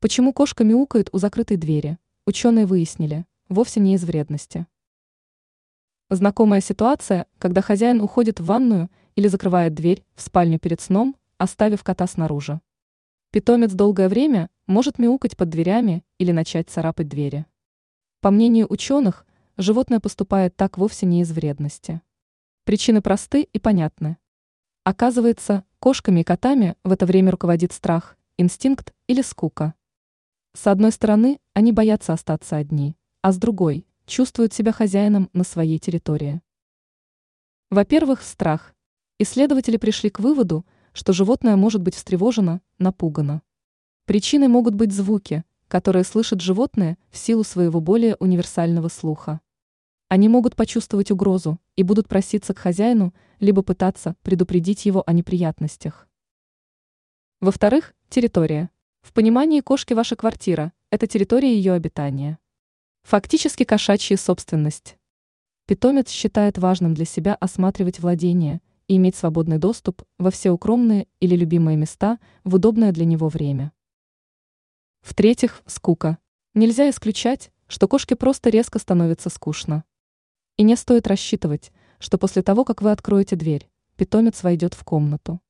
Почему кошка мяукает у закрытой двери? Ученые выяснили, вовсе не из вредности. Знакомая ситуация, когда хозяин уходит в ванную или закрывает дверь в спальню перед сном, оставив кота снаружи. Питомец долгое время может мяукать под дверями или начать царапать двери. По мнению ученых, животное поступает так вовсе не из вредности. Причины просты и понятны. Оказывается, кошками и котами в это время руководит страх, инстинкт или скука. С одной стороны, они боятся остаться одни, а с другой – чувствуют себя хозяином на своей территории. Во-первых, страх. Исследователи пришли к выводу, что животное может быть встревожено, напугано. Причиной могут быть звуки, которые слышат животные в силу своего более универсального слуха. Они могут почувствовать угрозу и будут проситься к хозяину, либо пытаться предупредить его о неприятностях. Во-вторых, территория. В понимании кошки ваша квартира – это территория ее обитания. Фактически кошачья собственность. Питомец считает важным для себя осматривать владение и иметь свободный доступ во все укромные или любимые места в удобное для него время. В-третьих, скука. Нельзя исключать, что кошке просто резко становится скучно. И не стоит рассчитывать, что после того, как вы откроете дверь, питомец войдет в комнату.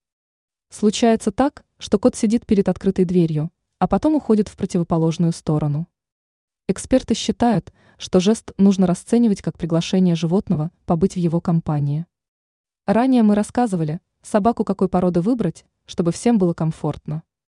Случается так, что кот сидит перед открытой дверью, а потом уходит в противоположную сторону. Эксперты считают, что жест нужно расценивать как приглашение животного побыть в его компании. Ранее мы рассказывали, собаку какой породы выбрать, чтобы всем было комфортно.